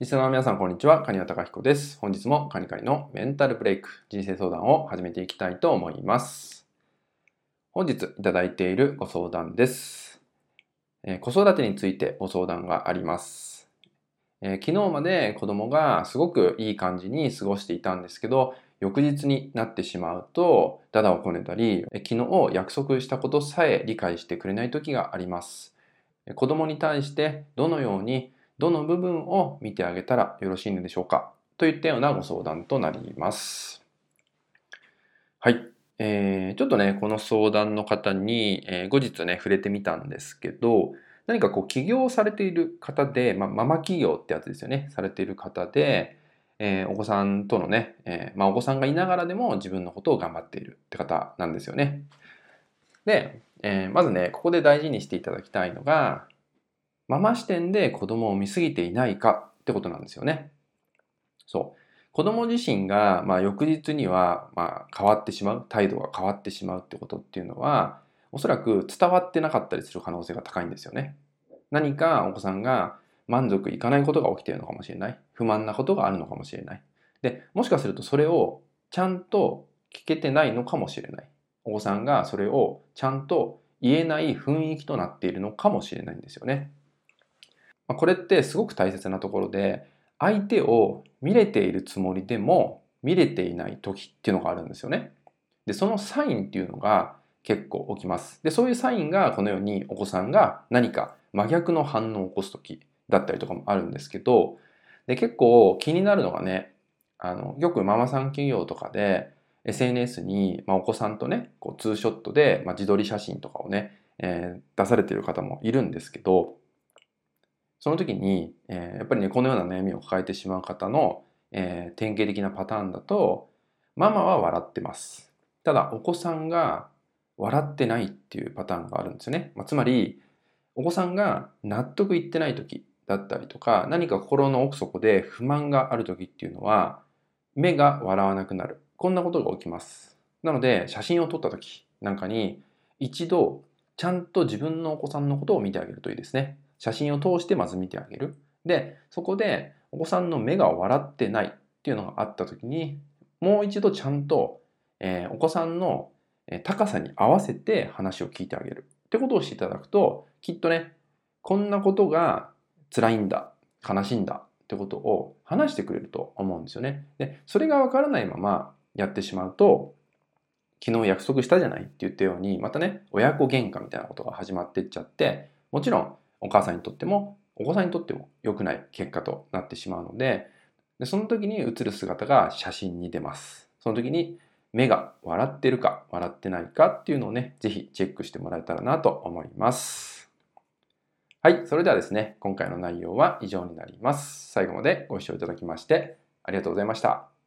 リスナーの皆さん、こんにちは。カニワタカヒコです。本日もカニカニのメンタルブレイク、人生相談を始めていきたいと思います。本日いただいているご相談です。えー、子育てについてご相談があります、えー、昨日まで子供がすごくいい感じに過ごしていたんですけど、翌日になってしまうと、ダダをこねたり、昨日約束したことさえ理解してくれない時があります。子供に対してどのようにどの部分を見てあげたらよろしいのでしょうか？といったようなご相談となります。はい。えー、ちょっとね、この相談の方に、えー、後日ね、触れてみたんですけど、何かこう起業されている方で、まあ、ママ企業ってやつですよね、されている方で、えー、お子さんとのね、えー、まあ、お子さんがいながらでも自分のことを頑張っているって方なんですよね。で、えー、まずね、ここで大事にしていただきたいのが、ママ視点で子供を見すぎていないかってことなんですよね。そう。子供自身が、まあ、翌日には、まあ、変わってしまう、態度が変わってしまうってことっていうのは、おそらく伝わってなかったりする可能性が高いんですよね。何かお子さんが満足いかないことが起きているのかもしれない。不満なことがあるのかもしれない。で、もしかするとそれをちゃんと聞けてないのかもしれない。お子さんがそれをちゃんと言えない雰囲気となっているのかもしれないんですよね。これってすごく大切なところで、相手を見れているつもりでも見れていない時っていうのがあるんですよね。で、そのサインっていうのが結構起きます。で、そういうサインがこのようにお子さんが何か真逆の反応を起こす時だったりとかもあるんですけど、で、結構気になるのがね、あの、よくママさん企業とかで SNS に、まあ、お子さんとね、こうツーショットで、まあ、自撮り写真とかをね、えー、出されている方もいるんですけど、その時に、えー、やっぱりね、このような悩みを抱えてしまう方の、えー、典型的なパターンだと、ママは笑ってます。ただ、お子さんが笑ってないっていうパターンがあるんですよね。まあ、つまり、お子さんが納得いってない時だったりとか、何か心の奥底で不満がある時っていうのは、目が笑わなくなる。こんなことが起きます。なので、写真を撮った時なんかに、一度、ちゃんと自分のお子さんのことを見てあげるといいですね。写真を通してまず見てあげる。で、そこでお子さんの目が笑ってないっていうのがあった時に、もう一度ちゃんと、えー、お子さんの高さに合わせて話を聞いてあげるってことをしていただくと、きっとね、こんなことが辛いんだ、悲しいんだってことを話してくれると思うんですよね。で、それがわからないままやってしまうと、昨日約束したじゃないって言ったように、またね、親子喧嘩みたいなことが始まってっちゃって、もちろんお母さんにとってもお子さんにとっても良くない結果となってしまうのででその時に映る姿が写真に出ます。その時に目が笑ってるか笑ってないかっていうのをね是非チェックしてもらえたらなと思います。はいそれではですね今回の内容は以上になります。最後までご視聴いただきましてありがとうございました。